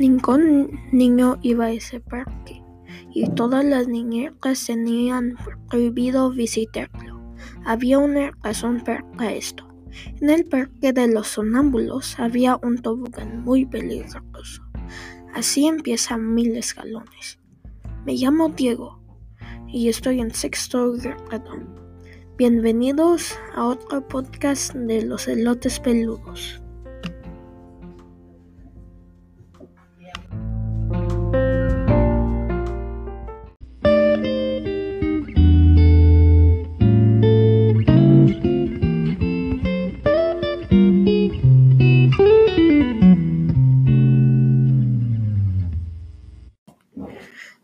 Ningún niño iba a ese parque y todas las niñeras tenían prohibido visitarlo. Había una razón para esto. En el parque de los sonámbulos había un tobogán muy peligroso. Así empiezan mil escalones. Me llamo Diego y estoy en sexto grado. Bienvenidos a otro podcast de los elotes peludos.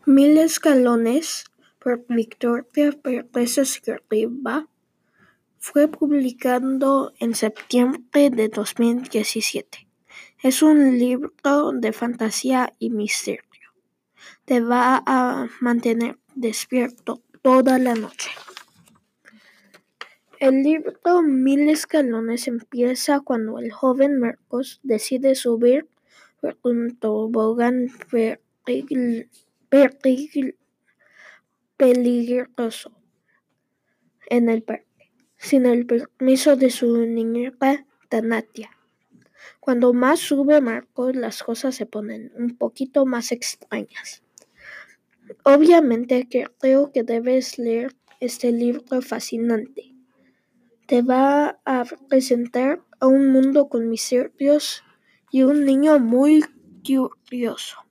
Mil escalones por Victoria Pérez Escriba fue publicado en septiembre de 2017. Es un libro de fantasía y misterio. Te va a mantener despierto toda la noche. El libro Mil escalones empieza cuando el joven Marcos decide subir por un tobogán peligroso en el parque, sin el permiso de su niñera Tanatia. Cuando más sube Marcos, las cosas se ponen un poquito más extrañas. Obviamente creo que debes leer este libro fascinante. Te va a presentar a un mundo con misterios y un niño muy curioso.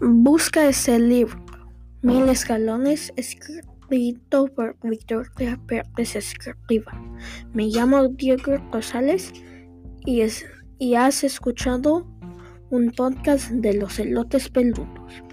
Busca ese libro, Mil Escalones, escrito por Victoria Pérez Escriba. Me llamo Diego Rosales y, es, y has escuchado un podcast de los elotes peludos.